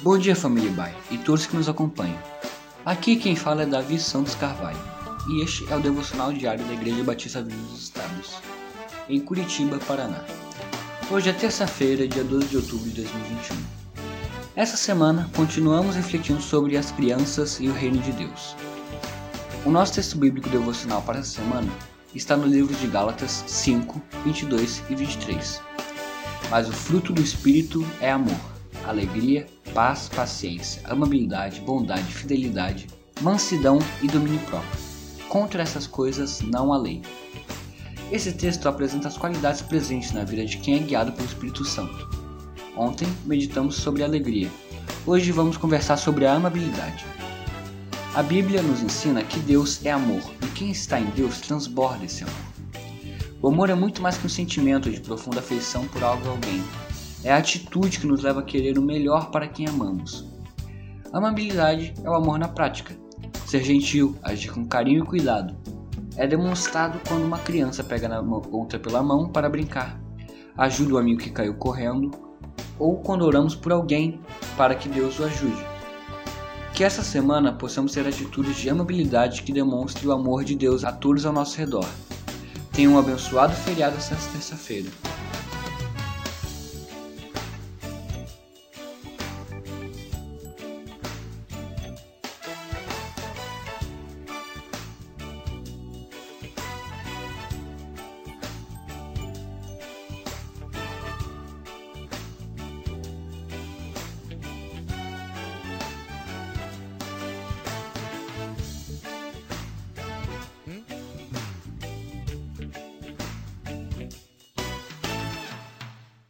Bom dia, família Bai e todos que nos acompanham. Aqui quem fala é Davi Santos Carvalho e este é o devocional diário da Igreja Batista dos Estados, em Curitiba, Paraná. Hoje é terça-feira, dia 12 de outubro de 2021. Essa semana continuamos refletindo sobre as crianças e o reino de Deus. O nosso texto bíblico devocional para essa semana está no livro de Gálatas 5, 22 e 23. Mas o fruto do Espírito é amor, alegria, paz, paciência, amabilidade, bondade, fidelidade, mansidão e domínio próprio. Contra essas coisas não há lei. Esse texto apresenta as qualidades presentes na vida de quem é guiado pelo Espírito Santo. Ontem meditamos sobre a alegria. Hoje vamos conversar sobre a amabilidade. A Bíblia nos ensina que Deus é amor e quem está em Deus transborda esse amor. O amor é muito mais que um sentimento de profunda afeição por algo ou alguém. É a atitude que nos leva a querer o melhor para quem amamos. Amabilidade é o amor na prática. Ser gentil, agir com carinho e cuidado. É demonstrado quando uma criança pega na outra pela mão para brincar, ajuda o amigo que caiu correndo, ou quando oramos por alguém para que Deus o ajude. Que essa semana possamos ter atitudes de amabilidade que demonstrem o amor de Deus a todos ao nosso redor. Tenha um abençoado feriado esta terça-feira.